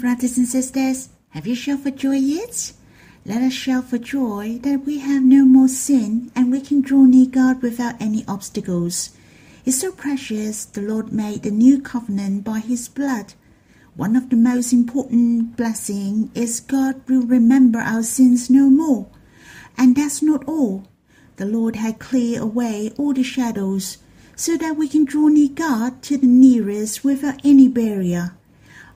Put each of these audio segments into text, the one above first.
brothers and sisters. Have you shouted for joy yet? Let us shout for joy that we have no more sin and we can draw near God without any obstacles. It's so precious the Lord made the new covenant by his blood. One of the most important blessings is God will remember our sins no more. And that's not all. The Lord had cleared away all the shadows so that we can draw near God to the nearest without any barrier.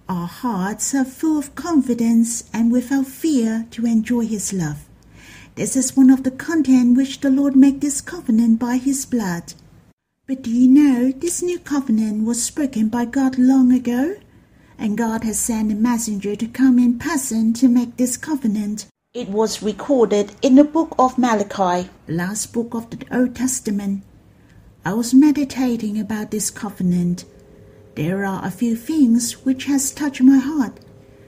Our hearts are full of confidence and without fear to enjoy His love. This is one of the content which the Lord made this covenant by His blood. But do you know this new covenant was spoken by God long ago? And God has sent a messenger to come in person to make this covenant. It was recorded in the book of Malachi, last book of the Old Testament. I was meditating about this covenant there are a few things which has touched my heart.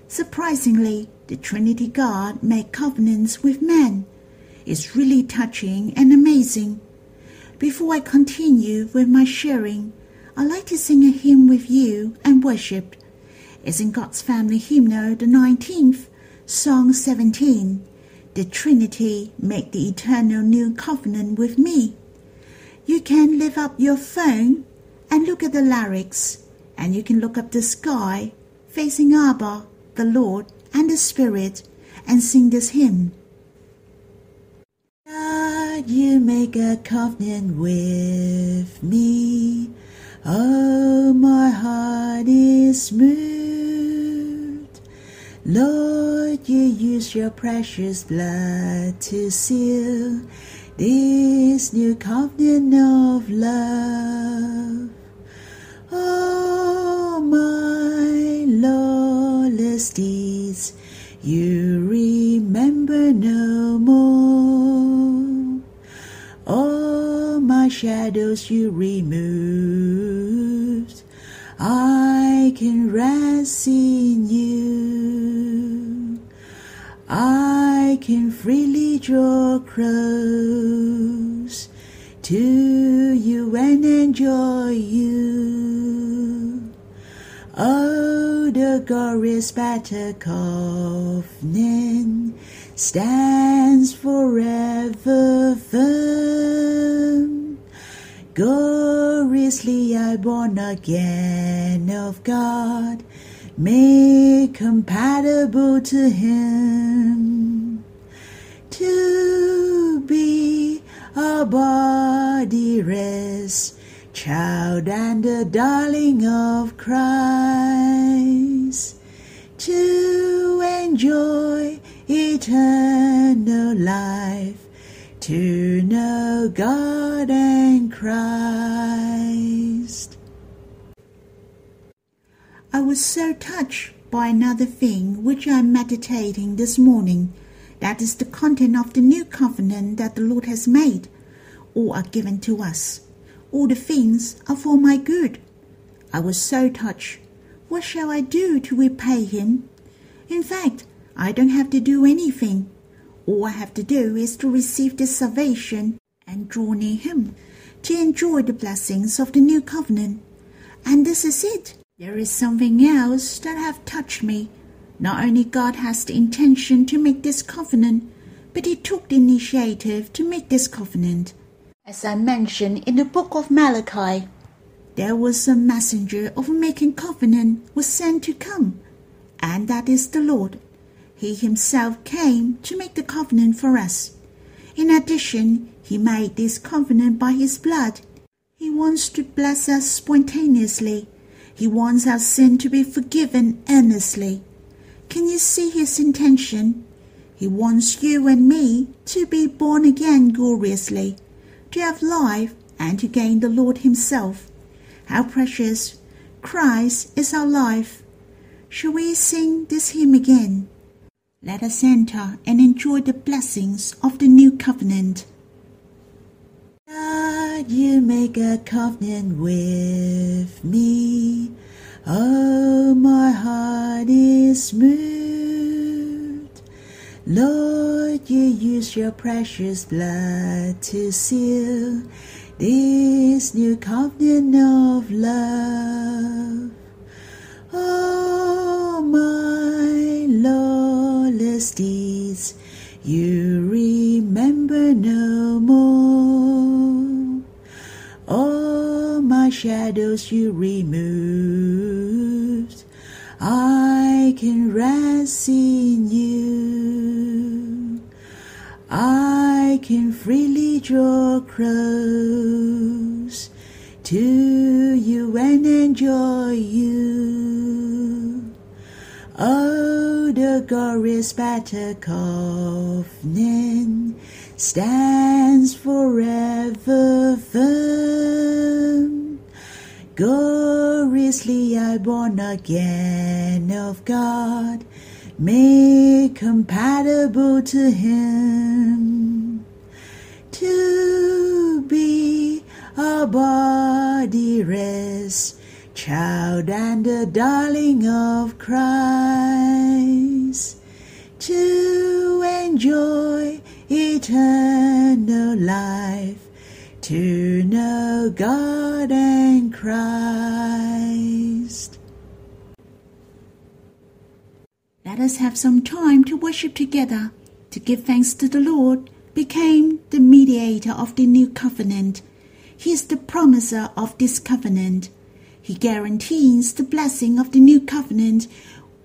Surprisingly, the Trinity God made covenants with man. It's really touching and amazing. Before I continue with my sharing, I'd like to sing a hymn with you and worship. It's in God's Family Hymnal, the 19th, Song 17. The Trinity make the eternal new covenant with me. You can lift up your phone and look at the lyrics and you can look up the sky, facing Abba, the Lord, and the Spirit, and sing this hymn. God, you make a covenant with me. Oh, my heart is moved. Lord, you use your precious blood to seal this new covenant of love. Oh, my lawless deeds, you remember no more. All my shadows you removed. I can rest in you. I can freely draw close to you and enjoy you. Oh, the glorious battle covenant stands forever firm. Gloriously I born again of God, made compatible to Him. To be a body rest, child and a darling of Christ, to enjoy eternal life, to know God and Christ. I was so touched by another thing which I am meditating this morning that is the content of the new covenant that the Lord has made. or are given to us. All the things are for my good. I was so touched. What shall I do to repay him? In fact, I don't have to do anything. All I have to do is to receive this salvation and draw near him, to enjoy the blessings of the new covenant. And this is it. There is something else that have touched me not only God has the intention to make this covenant, but He took the initiative to make this covenant. As I mentioned in the book of Malachi, there was a messenger of making covenant was sent to come, and that is the Lord. He himself came to make the covenant for us. In addition, he made this covenant by his blood. He wants to bless us spontaneously. He wants our sin to be forgiven earnestly. Can you see his intention? He wants you and me to be born again gloriously, have life and to gain the Lord Himself. How precious! Christ is our life. Shall we sing this hymn again? Let us enter and enjoy the blessings of the new covenant. God, you make a covenant with me. Oh, my heart is moved. Lord, you use your precious blood to seal this new covenant of love. Oh, my lawless deeds you remember no more. All my shadows you removed. I can rest in you. I can freely draw close to you and enjoy you. Oh, the glorious battle stands forever firm. Gloriously I born again of God, made compatible to Him. To be a body rest, child and the darling of Christ, to enjoy eternal life, to know God and Christ. Let us have some time to worship together, to give thanks to the Lord, became the mediator of the new covenant. He is the promiser of this covenant. He guarantees the blessing of the new covenant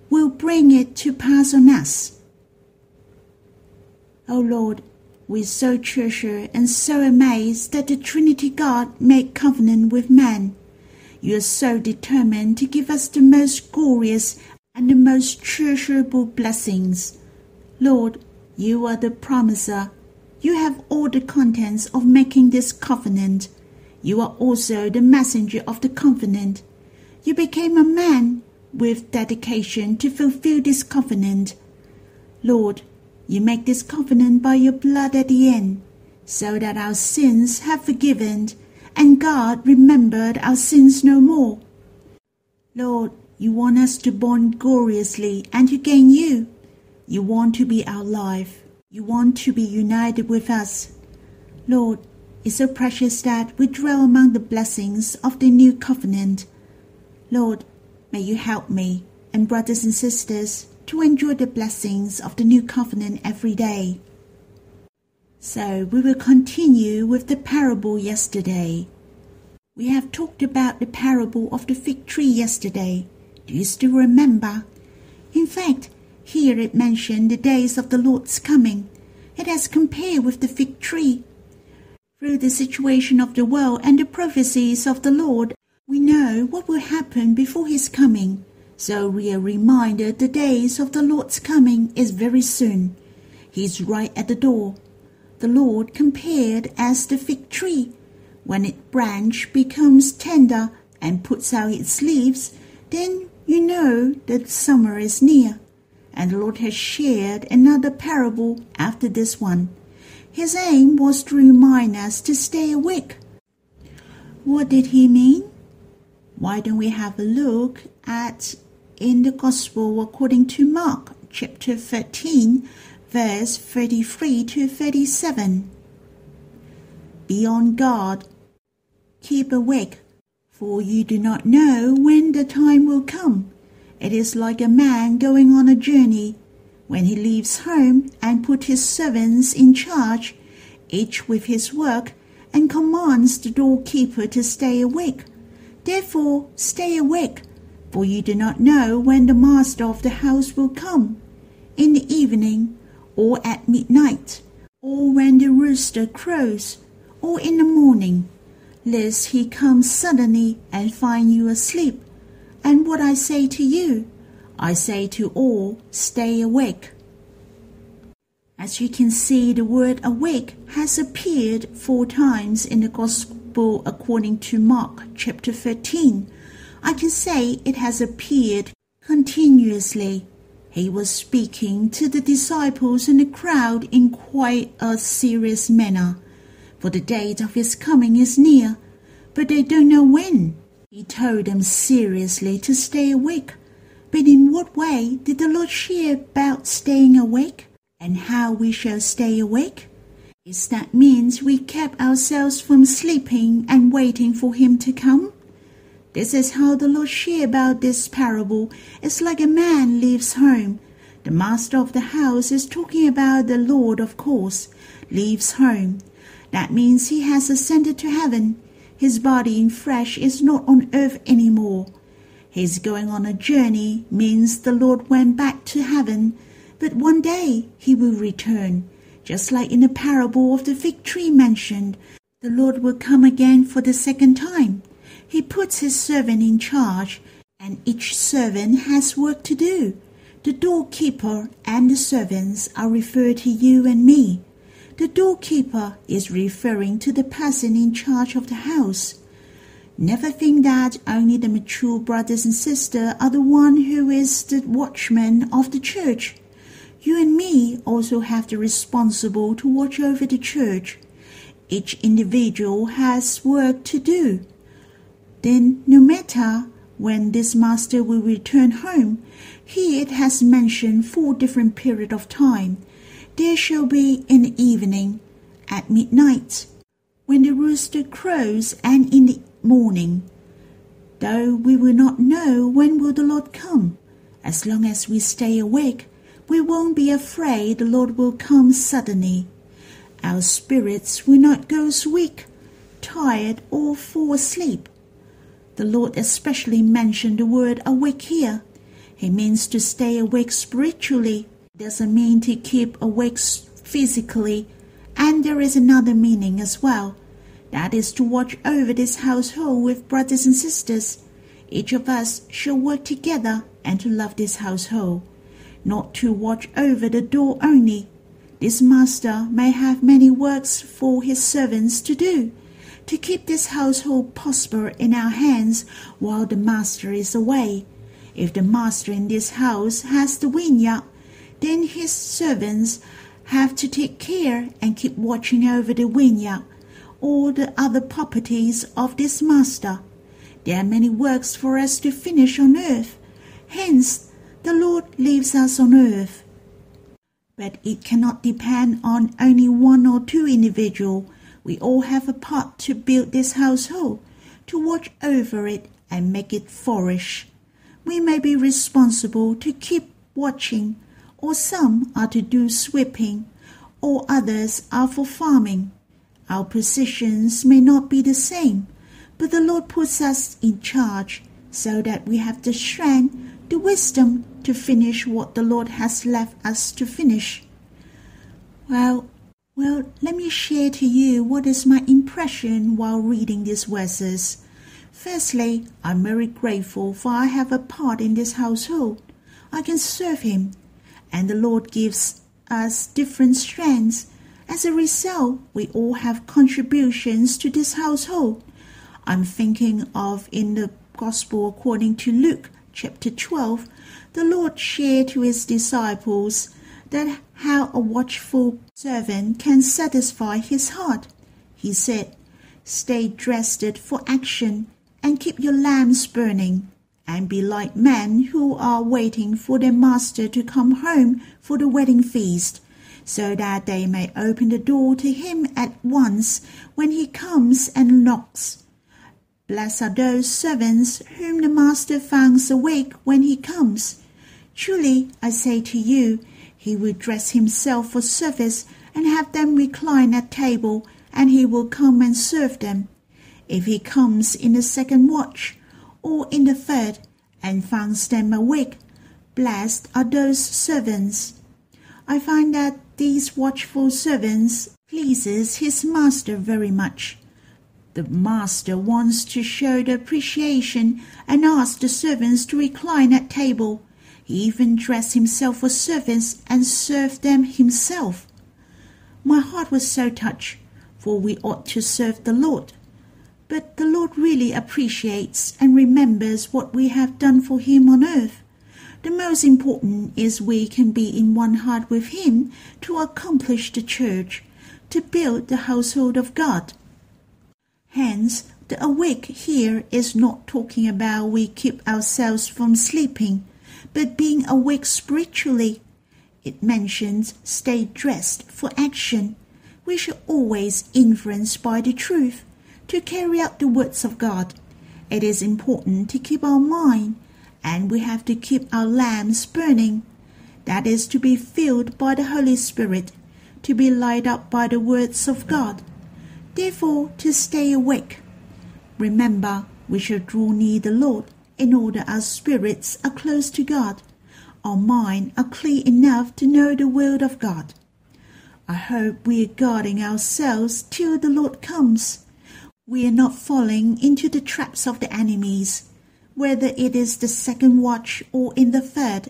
will bring it to pass on us. O Lord, we so treasure and so amazed that the Trinity God made covenant with man. You are so determined to give us the most glorious and the most treasurable blessings. Lord, you are the promiser. You have all the contents of making this covenant. You are also the messenger of the covenant. You became a man with dedication to fulfill this covenant. Lord, you make this covenant by your blood at the end, so that our sins have forgiven, and God remembered our sins no more. Lord, you want us to bond gloriously and to gain you. You want to be our life. You want to be united with us. Lord, it's so precious that we dwell among the blessings of the new covenant. Lord, may you help me and brothers and sisters to enjoy the blessings of the new covenant every day. So we will continue with the parable yesterday. We have talked about the parable of the fig tree yesterday. You still remember? In fact, here it mentioned the days of the Lord's coming. It has compared with the fig tree. Through the situation of the world and the prophecies of the Lord, we know what will happen before his coming. So we are reminded the days of the Lord's coming is very soon. He is right at the door. The Lord compared as the fig tree. When its branch becomes tender and puts out its leaves, then you know that summer is near. And the Lord has shared another parable after this one. His aim was to remind us to stay awake. What did he mean? Why don't we have a look at in the Gospel according to Mark chapter 13, verse 33 to 37. Be on guard, keep awake, for you do not know when the time will come. It is like a man going on a journey. When he leaves home and put his servants in charge, each with his work, and commands the doorkeeper to stay awake. Therefore, stay awake for you do not know when the master of the house will come, in the evening, or at midnight, or when the rooster crows, or in the morning, lest he come suddenly and find you asleep. And what I say to you, I say to all, stay awake. As you can see, the word awake has appeared four times in the Gospel according to Mark chapter 13 I can say it has appeared continuously. He was speaking to the disciples and the crowd in quite a serious manner, for the date of his coming is near, but they don't know when. He told them seriously to stay awake. But in what way did the Lord share about staying awake and how we shall stay awake? Is that means we kept ourselves from sleeping and waiting for him to come? This is how the Lord shared about this parable. It's like a man leaves home, The master of the house is talking about the Lord, of course, leaves home. That means he has ascended to heaven. His body in flesh is not on earth anymore. His going on a journey means the Lord went back to heaven, but one day he will return. Just like in the parable of the fig tree mentioned, the Lord will come again for the second time. He puts his servant in charge, and each servant has work to do. The doorkeeper and the servants are referred to you and me. The doorkeeper is referring to the person in charge of the house. Never think that only the mature brothers and sisters are the one who is the watchman of the church. You and me also have the responsible to watch over the church. Each individual has work to do. Then, no matter when this master will return home, here it has mentioned four different periods of time. There shall be in the evening, at midnight, when the rooster crows, and in the morning. Though we will not know when will the Lord come, as long as we stay awake, we won't be afraid the Lord will come suddenly. Our spirits will not go weak, tired, or fall asleep. The Lord especially mentioned the word awake here. He means to stay awake spiritually. Doesn't mean to keep awake physically. And there is another meaning as well. That is to watch over this household with brothers and sisters. Each of us shall work together and to love this household, not to watch over the door only. This master may have many works for his servants to do, to keep this household prosper in our hands while the master is away. If the master in this house has the vineyard, then his servants have to take care and keep watching over the vineyard all the other properties of this master. There are many works for us to finish on earth. Hence, the Lord leaves us on earth. But it cannot depend on only one or two individuals. We all have a part to build this household, to watch over it and make it flourish. We may be responsible to keep watching, or some are to do sweeping, or others are for farming. Our positions may not be the same, but the Lord puts us in charge so that we have the strength, the wisdom to finish what the Lord has left us to finish. Well, well, let me share to you what is my impression while reading these verses. Firstly, I'm very grateful for I have a part in this household. I can serve Him, and the Lord gives us different strengths as a result, we all have contributions to this household. I'm thinking of in the Gospel according to Luke chapter 12, the Lord shared to his disciples that how a watchful servant can satisfy his heart. He said, Stay dressed for action and keep your lamps burning, and be like men who are waiting for their master to come home for the wedding feast so that they may open the door to him at once when he comes and knocks. Blessed are those servants whom the master finds awake when he comes. Truly, I say to you, he will dress himself for service and have them recline at table, and he will come and serve them. If he comes in the second watch, or in the third, and found them awake, blessed are those servants. I find that these watchful servants pleases his master very much. The master wants to show the appreciation and asks the servants to recline at table. He even dressed himself for servants and served them himself. My heart was so touched, for we ought to serve the Lord. But the Lord really appreciates and remembers what we have done for him on earth. The most important is we can be in one heart with Him to accomplish the church, to build the household of God. Hence, the awake here is not talking about we keep ourselves from sleeping, but being awake spiritually. It mentions stay dressed for action. We should always influenced by the truth to carry out the words of God. It is important to keep our mind and we have to keep our lamps burning. that is to be filled by the Holy Spirit, to be lighted up by the words of God. Therefore, to stay awake. Remember, we should draw near the Lord in order our spirits are close to God, our minds are clear enough to know the will of God. I hope we are guarding ourselves till the Lord comes. We are not falling into the traps of the enemies, whether it is the second watch or in the third,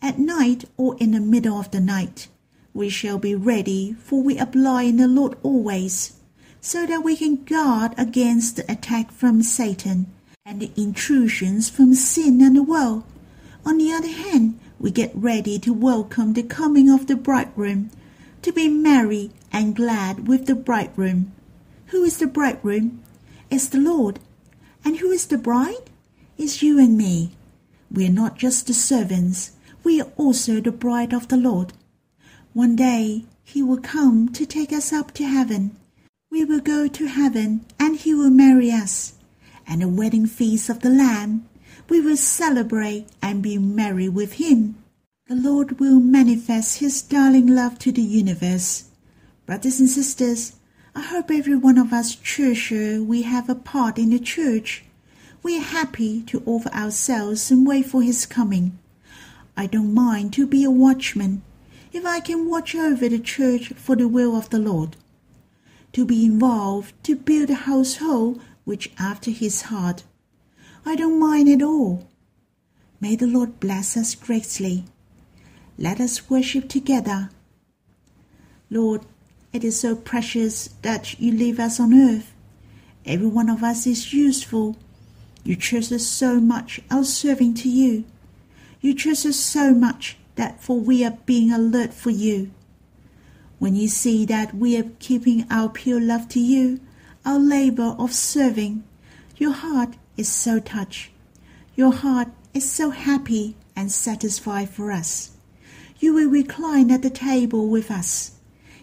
at night or in the middle of the night. We shall be ready, for we abide in the Lord always, so that we can guard against the attack from Satan and the intrusions from sin and the world. On the other hand, we get ready to welcome the coming of the bridegroom, to be merry and glad with the bridegroom. Who is the bridegroom? It's the Lord. And who is the bride? It's you and me. We are not just the servants, we are also the bride of the Lord. One day he will come to take us up to heaven. We will go to heaven and he will marry us and the wedding feast of the Lamb, we will celebrate and be merry with him. The Lord will manifest his darling love to the universe. Brothers and sisters, I hope every one of us treasure we have a part in the church. We are happy to offer ourselves and wait for his coming. I don't mind to be a watchman if I can watch over the church for the will of the Lord. To be involved to build a household which after his heart. I don't mind at all. May the Lord bless us greatly. Let us worship together. Lord, it is so precious that you leave us on earth. Every one of us is useful. You trust us so much our serving to you. You trust us so much that for we are being alert for you. When you see that we are keeping our pure love to you, our labor of serving. Your heart is so touched. Your heart is so happy and satisfied for us. You will recline at the table with us.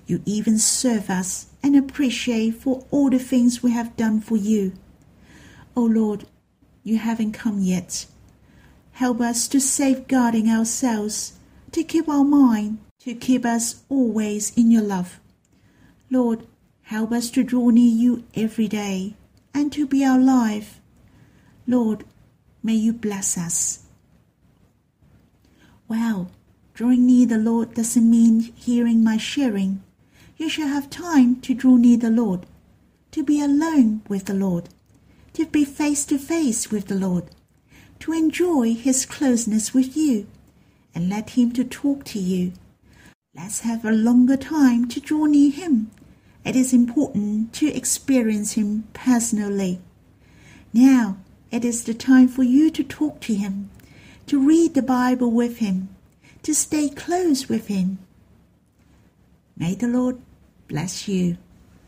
You even serve us and appreciate for all the things we have done for you. O oh Lord, you haven't come yet. Help us to safeguarding ourselves, to keep our mind, to keep us always in your love. Lord, Help us to draw near you every day and to be our life. Lord, may you bless us. Well, drawing near the Lord doesn't mean hearing my sharing. You shall have time to draw near the Lord, to be alone with the Lord, to be face to face with the Lord, to enjoy his closeness with you, and let him to talk to you. Let's have a longer time to draw near him it is important to experience Him personally. Now, it is the time for you to talk to Him, to read the Bible with Him, to stay close with Him. May the Lord bless you.